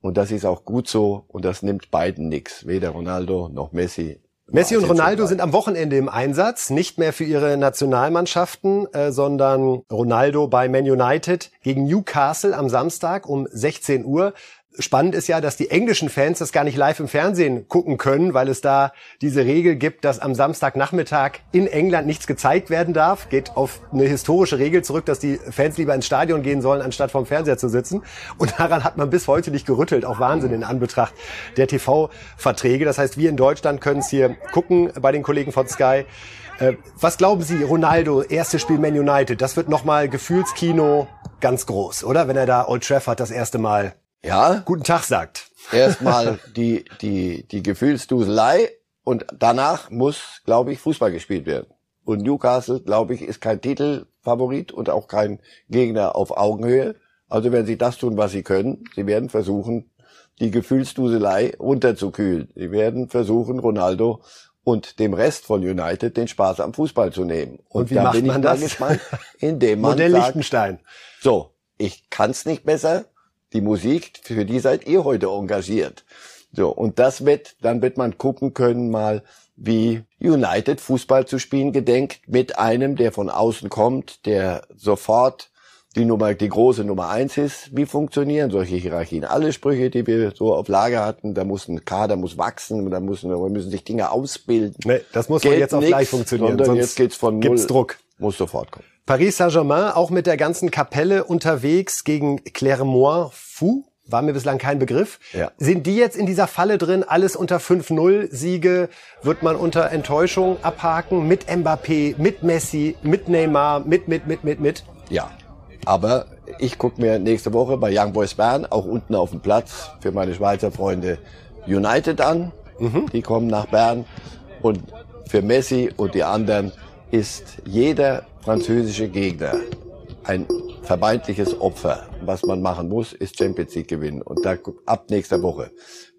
Und das ist auch gut so und das nimmt beiden nix, weder Ronaldo noch Messi. Messi und Ronaldo sind am Wochenende im Einsatz, nicht mehr für ihre Nationalmannschaften, äh, sondern Ronaldo bei Man United gegen Newcastle am Samstag um 16 Uhr. Spannend ist ja, dass die englischen Fans das gar nicht live im Fernsehen gucken können, weil es da diese Regel gibt, dass am Samstagnachmittag in England nichts gezeigt werden darf. Geht auf eine historische Regel zurück, dass die Fans lieber ins Stadion gehen sollen, anstatt vorm Fernseher zu sitzen. Und daran hat man bis heute nicht gerüttelt. Auch Wahnsinn in Anbetracht der TV-Verträge. Das heißt, wir in Deutschland können es hier gucken bei den Kollegen von Sky. Äh, Was glauben Sie, Ronaldo, erstes Spiel Man United, das wird nochmal Gefühlskino ganz groß, oder? Wenn er da Old Trafford das erste Mal Ja, guten Tag sagt. erstmal die, die, die Gefühlsduselei und danach muss, glaube ich, Fußball gespielt werden. Und Newcastle, glaube ich, ist kein Titelfavorit und auch kein Gegner auf Augenhöhe. Also werden sie das tun, was sie können. Sie werden versuchen, die Gefühlsduselei runterzukühlen. Sie werden versuchen, Ronaldo und dem Rest von United den Spaß am Fußball zu nehmen. Und wie da macht man das? gespannt, indem man Modell sagt, Liechtenstein. so, ich kann's nicht besser. Die Musik, für die seid ihr heute engagiert. So, und das wird, dann wird man gucken können mal, wie United Fußball zu spielen gedenkt mit einem, der von außen kommt, der sofort die Nummer, die große Nummer eins ist. Wie funktionieren solche Hierarchien? Alle Sprüche, die wir so auf Lager hatten, da muss ein Kader muss wachsen, da müssen, da müssen sich Dinge ausbilden. Nee, das muss Geht jetzt auf nix, gleich funktionieren. sonst jetzt geht's von gibt's. Druck. Muss sofort kommen. Paris Saint-Germain auch mit der ganzen Kapelle unterwegs gegen Clermont-Fou. War mir bislang kein Begriff. Ja. Sind die jetzt in dieser Falle drin? Alles unter 5-0 Siege wird man unter Enttäuschung abhaken mit Mbappé, mit Messi, mit Neymar, mit, mit, mit, mit, mit. Ja, aber ich gucke mir nächste Woche bei Young Boys Bern auch unten auf dem Platz für meine Schweizer Freunde United an. Die kommen nach Bern und für Messi und die anderen ist jeder französische Gegner ein vermeintliches Opfer. Was man machen muss, ist Champions League gewinnen. Und da ab nächster Woche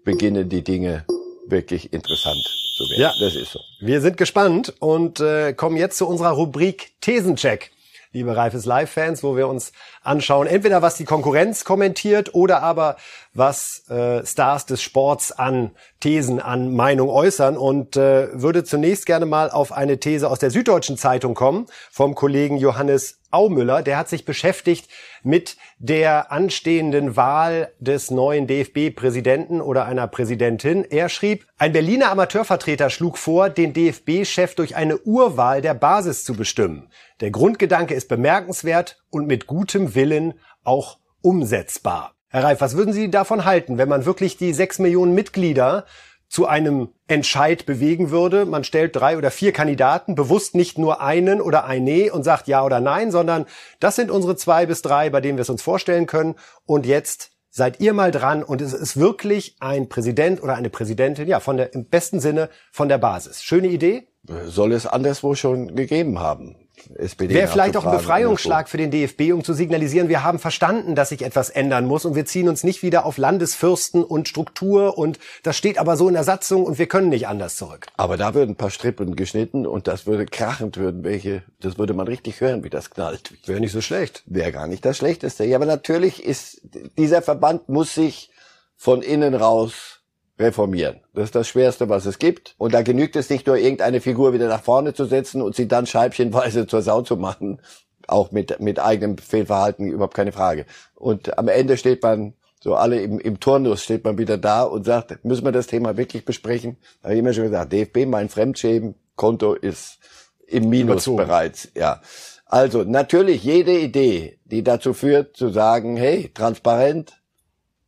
beginnen die Dinge wirklich interessant zu werden. Ja. Das ist so. Wir sind gespannt und äh, kommen jetzt zu unserer Rubrik Thesencheck. Liebe Reifes Live-Fans, wo wir uns anschauen, entweder was die Konkurrenz kommentiert oder aber was äh, Stars des Sports an Thesen, an Meinung äußern. Und äh, würde zunächst gerne mal auf eine These aus der Süddeutschen Zeitung kommen vom Kollegen Johannes Aumüller. Der hat sich beschäftigt mit der anstehenden Wahl des neuen DFB-Präsidenten oder einer Präsidentin. Er schrieb, ein Berliner Amateurvertreter schlug vor, den DFB-Chef durch eine Urwahl der Basis zu bestimmen. Der Grundgedanke ist bemerkenswert und mit gutem Willen auch umsetzbar. Herr Reif, was würden Sie davon halten, wenn man wirklich die sechs Millionen Mitglieder zu einem Entscheid bewegen würde. Man stellt drei oder vier Kandidaten, bewusst nicht nur einen oder eine und sagt ja oder nein, sondern das sind unsere zwei bis drei, bei denen wir es uns vorstellen können. Und jetzt seid ihr mal dran und es ist wirklich ein Präsident oder eine Präsidentin, ja, von der, im besten Sinne von der Basis. Schöne Idee? Soll es anderswo schon gegeben haben. SPD Wäre vielleicht auch ein Befreiungsschlag für den DFB, um zu signalisieren, wir haben verstanden, dass sich etwas ändern muss und wir ziehen uns nicht wieder auf Landesfürsten und Struktur und das steht aber so in der Satzung und wir können nicht anders zurück. Aber da würden ein paar Strippen geschnitten und das würde krachend würden welche, das würde man richtig hören, wie das knallt. Wäre nicht so schlecht. Wäre gar nicht das Schlechteste. Ja, aber natürlich ist, dieser Verband muss sich von innen raus reformieren. Das ist das Schwerste, was es gibt. Und da genügt es nicht nur, irgendeine Figur wieder nach vorne zu setzen und sie dann scheibchenweise zur Sau zu machen. Auch mit, mit eigenem Fehlverhalten, überhaupt keine Frage. Und am Ende steht man, so alle im, im Turnus steht man wieder da und sagt, müssen wir das Thema wirklich besprechen? Da habe ich immer schon gesagt, DFB, mein Fremdschämen-Konto ist im Minus Überzogen. bereits, ja. Also, natürlich jede Idee, die dazu führt, zu sagen, hey, transparent,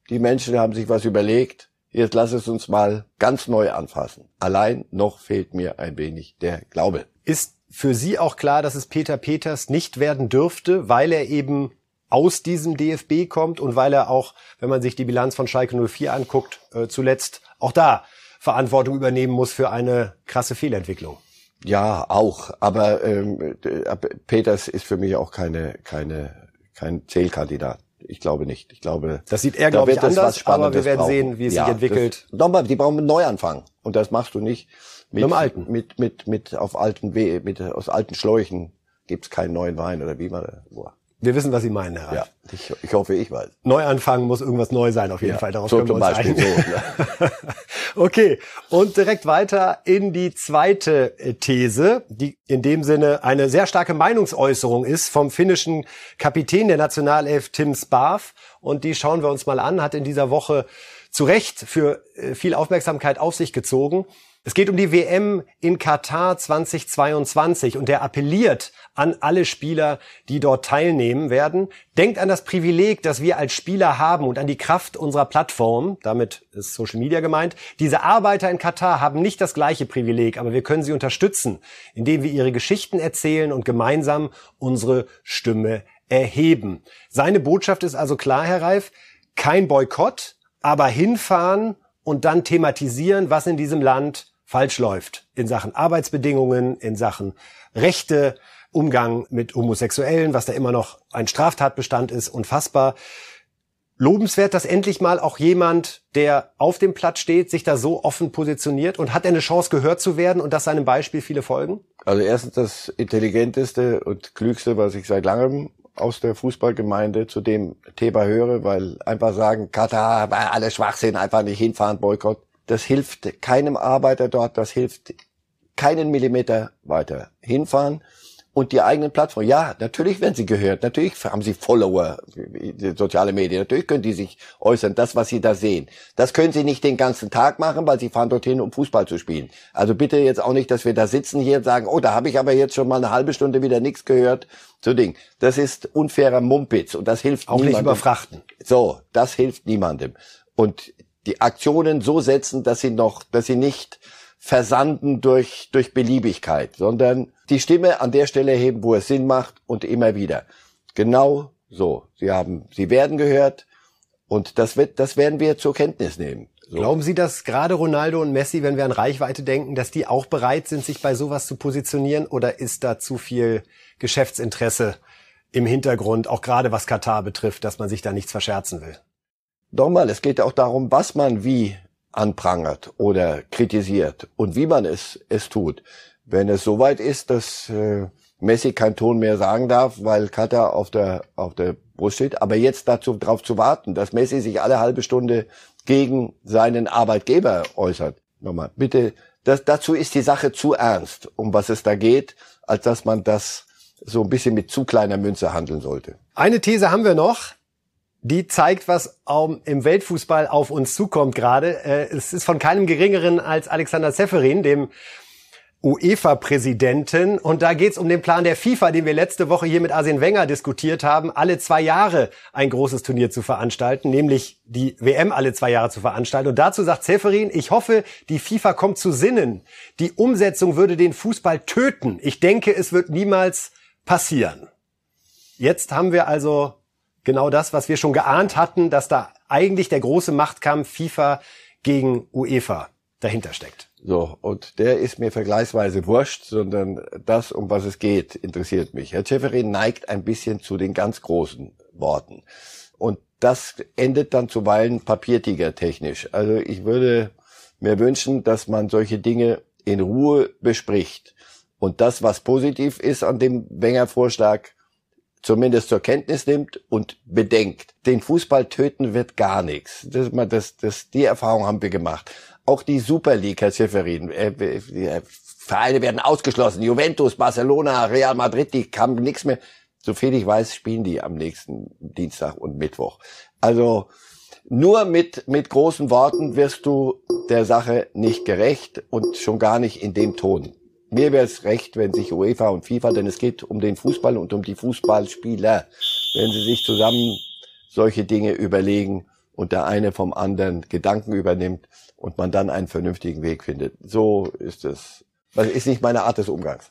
die Menschen haben sich was überlegt, Jetzt lass es uns mal ganz neu anfassen. Allein noch fehlt mir ein wenig der Glaube. Ist für Sie auch klar, dass es Peter Peters nicht werden dürfte, weil er eben aus diesem DFB kommt und weil er auch, wenn man sich die Bilanz von Schalke 04 anguckt, äh, zuletzt auch da Verantwortung übernehmen muss für eine krasse Fehlentwicklung. Ja, auch. Aber ähm, Peters ist für mich auch keine, keine, kein Zählkandidat. Ich glaube nicht. Ich glaube, das sieht er, da glaube ich, anders, aber wir werden brauchen. sehen, wie es ja, sich entwickelt. Nochmal, die brauchen einen Neuanfang. Und das machst du nicht mit, mit, alten. mit, mit, mit auf alten We mit, aus alten Schläuchen gibt's keinen neuen Wein oder wie man, boah. Wir wissen, was Sie meinen, Herr Reif. Ja, ich, ich hoffe, ich weiß. Neuanfangen muss irgendwas neu sein, auf jeden ja, Fall. Darauf so können wir uns Beispiel so, ne? okay, und direkt weiter in die zweite äh, These, die in dem Sinne eine sehr starke Meinungsäußerung ist vom finnischen Kapitän der Nationalelf Tim Sparf. Und die schauen wir uns mal an, hat in dieser Woche zu Recht für äh, viel Aufmerksamkeit auf sich gezogen. Es geht um die WM in Katar 2022 und der appelliert an alle Spieler, die dort teilnehmen werden. Denkt an das Privileg, das wir als Spieler haben und an die Kraft unserer Plattform. Damit ist Social Media gemeint. Diese Arbeiter in Katar haben nicht das gleiche Privileg, aber wir können sie unterstützen, indem wir ihre Geschichten erzählen und gemeinsam unsere Stimme erheben. Seine Botschaft ist also klar, Herr Reif, kein Boykott, aber hinfahren und dann thematisieren, was in diesem Land falsch läuft in Sachen Arbeitsbedingungen, in Sachen Rechte, Umgang mit Homosexuellen, was da immer noch ein Straftatbestand ist, unfassbar. Lobenswert, dass endlich mal auch jemand, der auf dem Platz steht, sich da so offen positioniert und hat er eine Chance gehört zu werden und dass seinem Beispiel viele folgen? Also erstens das intelligenteste und klügste, was ich seit langem aus der Fußballgemeinde zu dem Thema höre, weil einfach sagen, Katar, alles Schwachsinn, einfach nicht hinfahren, Boykott. Das hilft keinem Arbeiter dort, das hilft keinen Millimeter weiter hinfahren und die eigenen Plattformen. Ja, natürlich werden sie gehört, natürlich haben sie Follower, soziale Medien, natürlich können die sich äußern, das, was sie da sehen. Das können sie nicht den ganzen Tag machen, weil sie fahren dorthin, um Fußball zu spielen. Also bitte jetzt auch nicht, dass wir da sitzen hier und sagen, oh, da habe ich aber jetzt schon mal eine halbe Stunde wieder nichts gehört zu Ding. Das ist unfairer Mumpitz und das hilft auch niemandem. nicht überfrachten. So, das hilft niemandem. Und die Aktionen so setzen, dass sie noch, dass sie nicht versanden durch, durch Beliebigkeit, sondern die Stimme an der Stelle heben, wo es Sinn macht und immer wieder. Genau so. Sie haben, sie werden gehört und das wird, das werden wir zur Kenntnis nehmen. So. Glauben Sie, dass gerade Ronaldo und Messi, wenn wir an Reichweite denken, dass die auch bereit sind, sich bei sowas zu positionieren oder ist da zu viel Geschäftsinteresse im Hintergrund, auch gerade was Katar betrifft, dass man sich da nichts verscherzen will? Nochmal, es geht auch darum, was man wie anprangert oder kritisiert und wie man es, es tut. Wenn es soweit ist, dass äh, Messi keinen Ton mehr sagen darf, weil Katar auf der, auf der Brust steht, aber jetzt dazu darauf zu warten, dass Messi sich alle halbe Stunde gegen seinen Arbeitgeber äußert. Nochmal, bitte, das, dazu ist die Sache zu ernst, um was es da geht, als dass man das so ein bisschen mit zu kleiner Münze handeln sollte. Eine These haben wir noch die zeigt, was im Weltfußball auf uns zukommt gerade. Äh, es ist von keinem geringeren als Alexander Seferin, dem UEFA-Präsidenten. Und da geht's um den Plan der FIFA, den wir letzte Woche hier mit Arsene Wenger diskutiert haben, alle zwei Jahre ein großes Turnier zu veranstalten, nämlich die WM alle zwei Jahre zu veranstalten. Und dazu sagt Zeferin, ich hoffe, die FIFA kommt zu Sinnen. Die Umsetzung würde den Fußball töten. Ich denke, es wird niemals passieren. Jetzt haben wir also genau das, was wir schon geahnt hatten, dass da eigentlich der große Machtkampf FIFA gegen UEFA dahinter steckt. So, und der ist mir vergleichsweise wurscht, sondern das, um was es geht, interessiert mich. Herr Schäferin neigt ein bisschen zu den ganz großen Worten. Und das endet dann zuweilen papiertigertechnisch. Also ich würde mir wünschen, dass man solche Dinge in Ruhe bespricht. Und das, was positiv ist an dem Wenger-Vorschlag, zumindest zur Kenntnis nimmt und bedenkt. Den Fußball töten wird gar nichts. Das, das, das, die Erfahrung haben wir gemacht. Auch die Super League, Herr Schäferin, äh, äh, Vereine werden ausgeschlossen. Juventus, Barcelona, Real Madrid, die haben nichts mehr. Soviel ich weiß, spielen die am nächsten Dienstag und Mittwoch. Also nur mit, mit großen Worten wirst du der Sache nicht gerecht und schon gar nicht in dem Ton. Mir wäre es recht, wenn sich UEFA und FIFA, denn es geht um den Fußball und um die Fußballspieler, wenn sie sich zusammen solche Dinge überlegen und der eine vom anderen Gedanken übernimmt und man dann einen vernünftigen Weg findet. So ist es. Das ist nicht meine Art des Umgangs.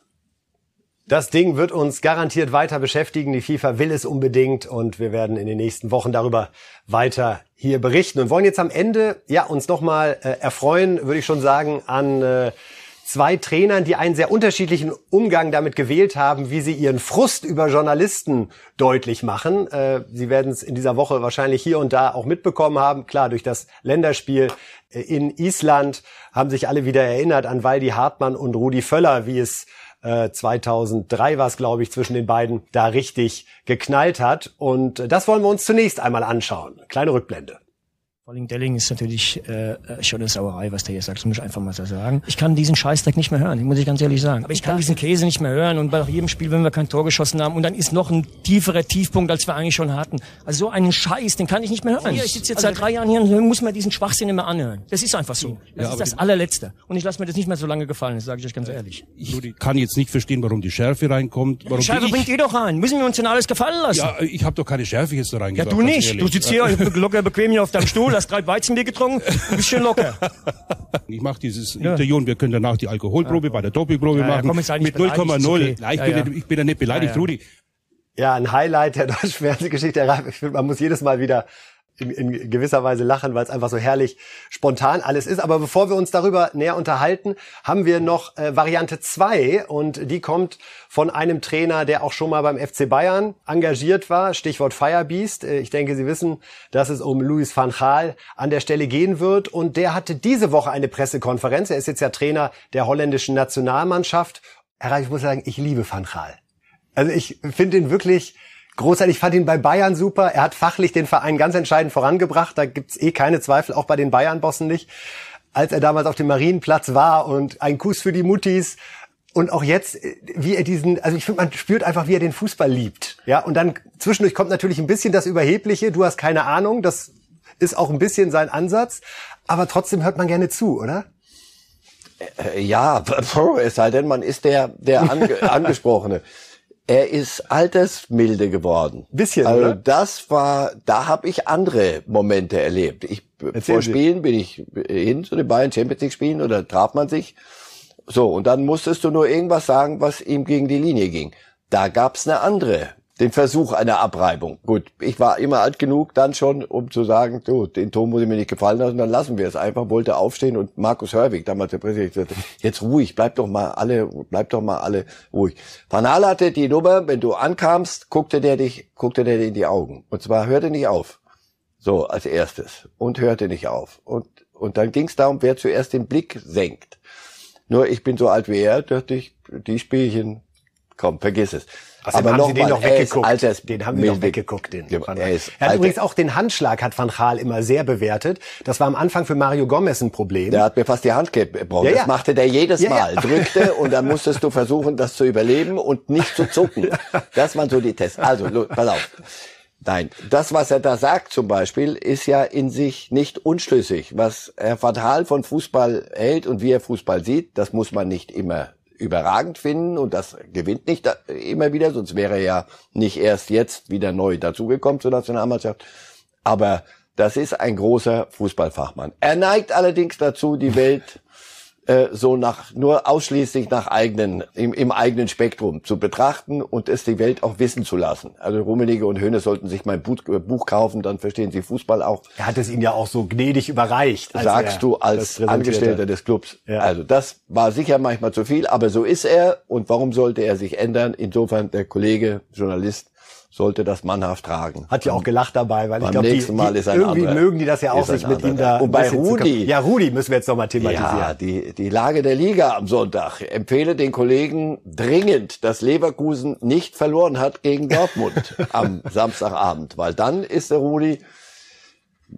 Das Ding wird uns garantiert weiter beschäftigen. Die FIFA will es unbedingt und wir werden in den nächsten Wochen darüber weiter hier berichten und wollen jetzt am Ende ja uns nochmal äh, erfreuen, würde ich schon sagen, an äh, zwei Trainern, die einen sehr unterschiedlichen Umgang damit gewählt haben, wie sie ihren Frust über Journalisten deutlich machen. Äh, sie werden es in dieser Woche wahrscheinlich hier und da auch mitbekommen haben. Klar, durch das Länderspiel äh, in Island haben sich alle wieder erinnert an Waldi Hartmann und Rudi Völler, wie es 2003 war es, glaube ich, zwischen den beiden da richtig geknallt hat. Und äh, das wollen wir uns zunächst einmal anschauen. Kleine Rückblende. Colin Delling ist natürlich äh, äh, schon eine Sauerei, was der hier sagt. Das muss ich einfach mal so sagen. Ich kann diesen Scheißdreck nicht mehr hören, muss ich ganz ehrlich sagen. Aber ich kann diesen Käse nicht mehr hören und bei jedem Spiel, wenn wir kein Tor geschossen haben und dann ist noch ein tieferer Tiefpunkt, als wir eigentlich schon hatten. Also so einen Scheiß, den kann ich nicht mehr hören. Hier, ich sitze jetzt seit drei Jahren hier und muss mir diesen Schwachsinn immer anhören. Das ist einfach so. Das ja, ist das allerletzte. Und ich lasse mir das nicht mehr so lange gefallen, das sage ich euch ganz ehrlich. Ich kann jetzt nicht verstehen, warum die Schärfe reinkommt. Warum die Schärfe bringt ihr doch rein. Müssen wir uns denn alles gefallen lassen? Ja, ich habe doch keine Schärfe jetzt da reingebracht. Ja, du nicht. Du sitzt hier locker bequem hier auf deinem Stuhl, hast drei Weizenbier getrunken ein bisschen locker. Ich mache dieses ja. Interview und wir können danach die Alkoholprobe ja. bei der Dopingprobe ja, machen. mit 0,0. Okay. Ich, bin, ich bin ja nicht beleidigt, Rudi. Ja, ein Highlight der deutschen Fernsehgeschichte. Ich finde, man muss jedes Mal wieder in, gewisser Weise lachen, weil es einfach so herrlich spontan alles ist. Aber bevor wir uns darüber näher unterhalten, haben wir noch äh, Variante 2 und die kommt von einem Trainer, der auch schon mal beim FC Bayern engagiert war, Stichwort Firebeast. Äh, ich denke, Sie wissen, dass es um Louis van Gaal an der Stelle gehen wird und der hatte diese Woche eine Pressekonferenz. Er ist jetzt ja Trainer der holländischen Nationalmannschaft. Herr Reif, ich muss sagen, ich liebe van Gaal. Also ich finde ihn wirklich großartig. Ich fand ihn bei Bayern super. Er hat fachlich den Verein ganz entscheidend vorangebracht. Da gibt's eh keine Zweifel, auch bei den Bayern-Bossen nicht. Als er damals auf dem Marienplatz war und ein Kuss für die Muttis und auch jetzt, wie er diesen, also ich finde, man spürt einfach, wie er den Fußball liebt. Ja, und dann zwischendurch kommt natürlich ein bisschen das Überhebliche. Du hast keine Ahnung. Das ist auch ein bisschen sein Ansatz. Aber trotzdem hört man gerne zu, oder? Äh, ja, es sei denn, man ist der, der Ange Angesprochene er ist altersmilde geworden. Bisschen, also oder? das war, da habe ich andere Momente erlebt. Ich Erzähl vor Spielen bin ich hin zu den Bayern Champions League Spielen oder traf man sich. So und dann musstest du nur irgendwas sagen, was ihm gegen die Linie ging. Da gab's eine andere den Versuch einer Abreibung. Gut, ich war immer alt genug dann schon, um zu sagen, du, den Ton muss ich mir nicht gefallen lassen, dann lassen wir es einfach, wollte aufstehen und Markus Hörwig, damals der Präsident, sagte, jetzt ruhig, bleib doch mal alle, bleib doch mal alle ruhig. Van Hal hatte die Nummer, wenn du ankamst, guckte der dich, guckte der dir in die Augen. Und zwar hörte nicht auf. So, als erstes. Und hörte nicht auf. Und, und dann ging es darum, wer zuerst den Blick senkt. Nur ich bin so alt wie er, dachte ich, die Spielchen, komm, vergiss es. Was aber haben Sie den noch weggeguckt? Den haben Sie noch weggeguckt, den ja, er, ist er hat übrigens auch den Handschlag, hat Van Gaal immer sehr bewertet. Das war am Anfang für Mario Gomez ein Problem. Der hat mir fast die Hand gebrochen. Ja, ja. Das machte der jedes Mal. Drückte und dann musstest du versuchen, das zu überleben und nicht zu zucken. Das waren so die Tests. Also, pass auf. Nein, das, was er da sagt zum Beispiel, ist ja in sich nicht unschlüssig. Was Herr Fatal von Fußball hält und wie er Fußball sieht, das muss man nicht immer überragend finden und das gewinnt nicht immer wieder, sonst wäre er ja nicht erst jetzt wieder neu dazugekommen zur Nationalmannschaft. Aber das ist ein großer Fußballfachmann. Er neigt allerdings dazu, die Welt äh, so nach nur ausschließlich nach eigenen im, im eigenen Spektrum zu betrachten und es die Welt auch wissen zu lassen. Also Rummenigge und Höhne sollten sich mein Buch, äh, Buch kaufen, dann verstehen sie Fußball auch. Er hat es ihnen ja auch so gnädig überreicht. Sagst du als Angestellter des Clubs. Ja. Also das war sicher manchmal zu viel, aber so ist er und warum sollte er sich ändern? Insofern der Kollege Journalist sollte das mannhaft tragen. Hat ja auch gelacht dabei, weil Beim ich glaube, irgendwie anderer, mögen die das ja auch, sich mit ihm da. Und bei Rudi. Ja, Rudi müssen wir jetzt nochmal thematisieren. Ja, die, die Lage der Liga am Sonntag. Empfehle den Kollegen dringend, dass Leverkusen nicht verloren hat gegen Dortmund am Samstagabend, weil dann ist der Rudi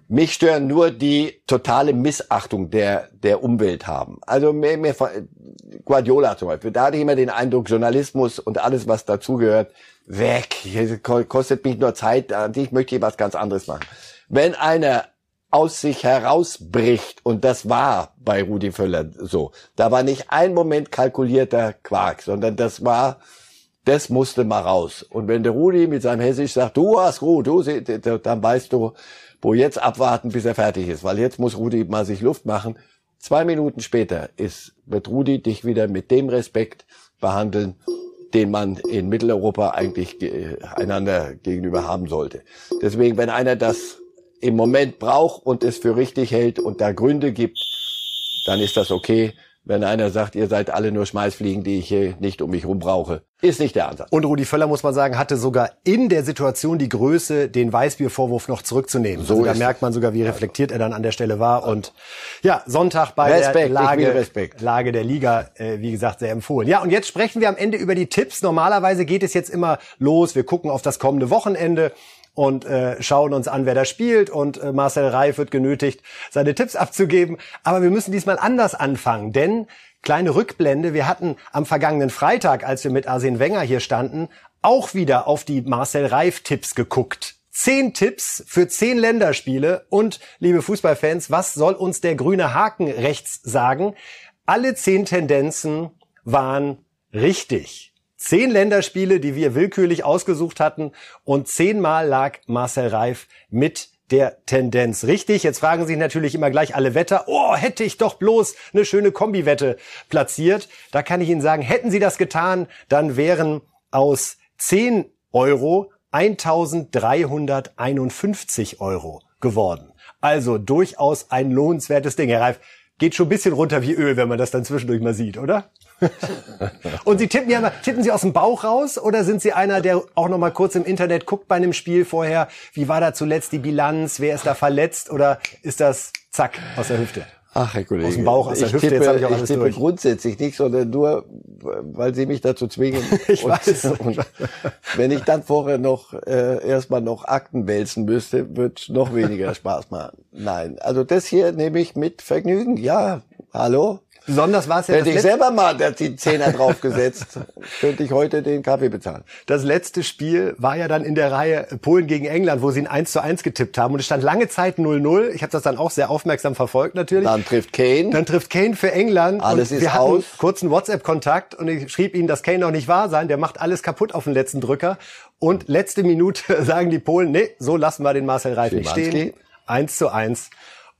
mich stören nur die totale Missachtung der, der Umwelt haben. Also mehr, mehr, Guardiola zum Beispiel, da hatte ich immer den Eindruck, Journalismus und alles, was dazugehört, weg. Kostet mich nur Zeit. Ich möchte hier was ganz anderes machen. Wenn einer aus sich herausbricht, und das war bei Rudi Völler so, da war nicht ein Moment kalkulierter Quark, sondern das war, das musste mal raus. Und wenn der Rudi mit seinem Hessisch sagt, du hast Ruhe, du, dann weißt du, wo jetzt abwarten, bis er fertig ist, weil jetzt muss Rudi mal sich Luft machen. Zwei Minuten später ist, wird Rudi dich wieder mit dem Respekt behandeln, den man in Mitteleuropa eigentlich einander gegenüber haben sollte. Deswegen, wenn einer das im Moment braucht und es für richtig hält und da Gründe gibt, dann ist das okay wenn einer sagt, ihr seid alle nur Schmeißfliegen, die ich hier nicht um mich rum brauche. Ist nicht der Ansatz. Und Rudi Völler, muss man sagen, hatte sogar in der Situation die Größe, den Weißbiervorwurf noch zurückzunehmen. So also da merkt man sogar, wie reflektiert er dann an der Stelle war. Und ja, Sonntag bei Respekt, der Lage, Lage der Liga, äh, wie gesagt, sehr empfohlen. Ja, und jetzt sprechen wir am Ende über die Tipps. Normalerweise geht es jetzt immer los. Wir gucken auf das kommende Wochenende und äh, schauen uns an, wer da spielt. Und äh, Marcel Reif wird genötigt, seine Tipps abzugeben. Aber wir müssen diesmal anders anfangen, denn kleine Rückblende, wir hatten am vergangenen Freitag, als wir mit Arsene Wenger hier standen, auch wieder auf die Marcel Reif-Tipps geguckt. Zehn Tipps für zehn Länderspiele und, liebe Fußballfans, was soll uns der grüne Haken rechts sagen? Alle zehn Tendenzen waren richtig zehn Länderspiele, die wir willkürlich ausgesucht hatten und zehnmal lag Marcel Reif mit der Tendenz richtig. Jetzt fragen sich natürlich immer gleich alle Wetter, oh, hätte ich doch bloß eine schöne Kombiwette platziert. Da kann ich Ihnen sagen, hätten Sie das getan, dann wären aus 10 Euro 1351 Euro geworden. Also durchaus ein lohnenswertes Ding. Herr Reif, geht schon ein bisschen runter wie Öl, wenn man das dann zwischendurch mal sieht, oder? und Sie tippen ja mal, tippen Sie aus dem Bauch raus oder sind Sie einer, der auch noch mal kurz im Internet guckt bei einem Spiel vorher, wie war da zuletzt die Bilanz, wer ist da verletzt oder ist das zack aus der Hüfte? Ach, Herr Kollege. Aus dem Bauch, aus der ich Hüfte, tippe, jetzt habe ich auch alles ich tippe durch. grundsätzlich nicht, sondern nur, weil Sie mich dazu zwingen. ich und, weiß. Und wenn ich dann vorher noch äh, erstmal noch Akten wälzen müsste, wird noch weniger Spaß machen. Nein, also das hier nehme ich mit Vergnügen. Ja, hallo? Besonders war es ja Hätte ich selber mal die Zehner draufgesetzt, könnte ich heute den Kaffee bezahlen. Das letzte Spiel war ja dann in der Reihe Polen gegen England, wo sie ein 1 zu 1 getippt haben. Und es stand lange Zeit 0-0. Ich habe das dann auch sehr aufmerksam verfolgt natürlich. Dann trifft Kane. Dann trifft Kane für England. Alles und ist wir aus. hatten kurzen WhatsApp-Kontakt und ich schrieb ihnen, dass Kane noch nicht wahr sein. Der macht alles kaputt auf den letzten Drücker. Und letzte Minute sagen die Polen, nee, so lassen wir den Marcel Reif nicht stehen. 1 zu 1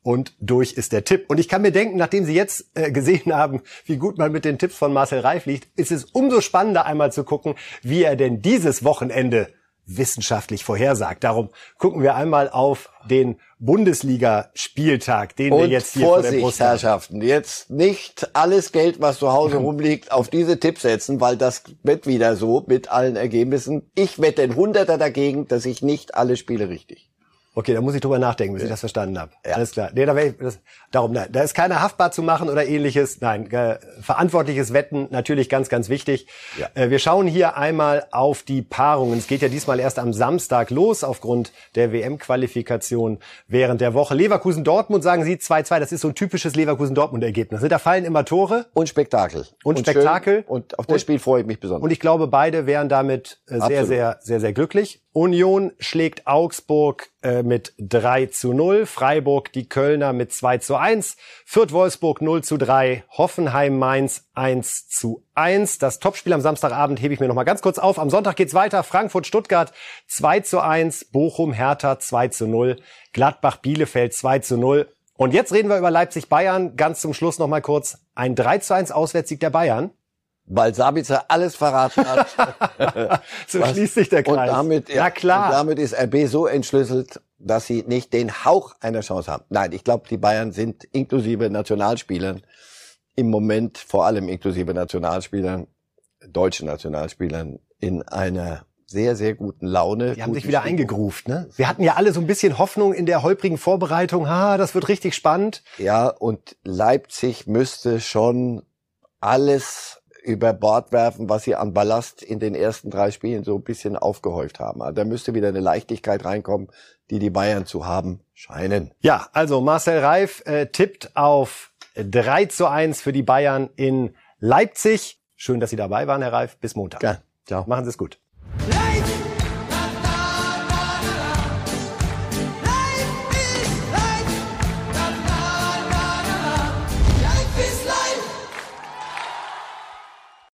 und durch ist der Tipp. Und ich kann mir denken, nachdem Sie jetzt äh, gesehen haben, wie gut man mit den Tipps von Marcel Reif liegt, ist es umso spannender einmal zu gucken, wie er denn dieses Wochenende wissenschaftlich vorhersagt. Darum gucken wir einmal auf den Bundesliga-Spieltag, den und wir jetzt hier Vorsicht, vor der Brust haben. Herrschaften, jetzt nicht alles Geld, was zu Hause rumliegt, auf diese Tipps setzen, weil das wird wieder so mit allen Ergebnissen. Ich wette ein Hunderter dagegen, dass ich nicht alle Spiele richtig. Okay, da muss ich drüber nachdenken, bis ich das verstanden habe. Ja. Alles klar. Nee, da ich, das, darum, nein, da ist keiner haftbar zu machen oder ähnliches. Nein, äh, verantwortliches Wetten natürlich ganz, ganz wichtig. Ja. Äh, wir schauen hier einmal auf die Paarungen. Es geht ja diesmal erst am Samstag los aufgrund der WM-Qualifikation während der Woche. Leverkusen-Dortmund sagen Sie 2-2. Das ist so ein typisches Leverkusen-Dortmund-Ergebnis. Da fallen immer Tore. Und Spektakel. Und, Spektakel. Schön. Und auf das Spiel freue ich mich besonders. Und ich glaube, beide wären damit äh, sehr, Absolut. sehr, sehr, sehr glücklich. Union schlägt Augsburg äh, mit 3 zu 0, Freiburg die Kölner mit 2 zu 1, Fürth Wolfsburg 0 zu 3, Hoffenheim Mainz 1 zu 1. Das Topspiel am Samstagabend hebe ich mir noch mal ganz kurz auf. Am Sonntag geht's weiter. Frankfurt Stuttgart 2 zu 1, Bochum Hertha 2 zu 0, Gladbach Bielefeld 2 zu 0. Und jetzt reden wir über Leipzig Bayern. Ganz zum Schluss noch mal kurz ein 3 zu 1 Auswärtssieg der Bayern weil Sabitzer alles verraten hat. so Was, schließt sich der Kreis. Und damit, ja, klar. Und damit ist RB so entschlüsselt, dass sie nicht den Hauch einer Chance haben. Nein, ich glaube, die Bayern sind inklusive Nationalspielern im Moment, vor allem inklusive Nationalspielern, deutschen Nationalspielern, in einer sehr, sehr guten Laune. Die haben sich wieder Stimmung. eingegruft, ne? Wir hatten ja alle so ein bisschen Hoffnung in der holprigen Vorbereitung. Ha, das wird richtig spannend. Ja, und Leipzig müsste schon alles über Bord werfen, was sie an Ballast in den ersten drei Spielen so ein bisschen aufgehäuft haben. Also da müsste wieder eine Leichtigkeit reinkommen, die die Bayern zu haben scheinen. Ja, also Marcel Reif äh, tippt auf 3 zu 1 für die Bayern in Leipzig. Schön, dass Sie dabei waren, Herr Reif. Bis Montag. Ja, ciao. Machen Sie es gut. Hey!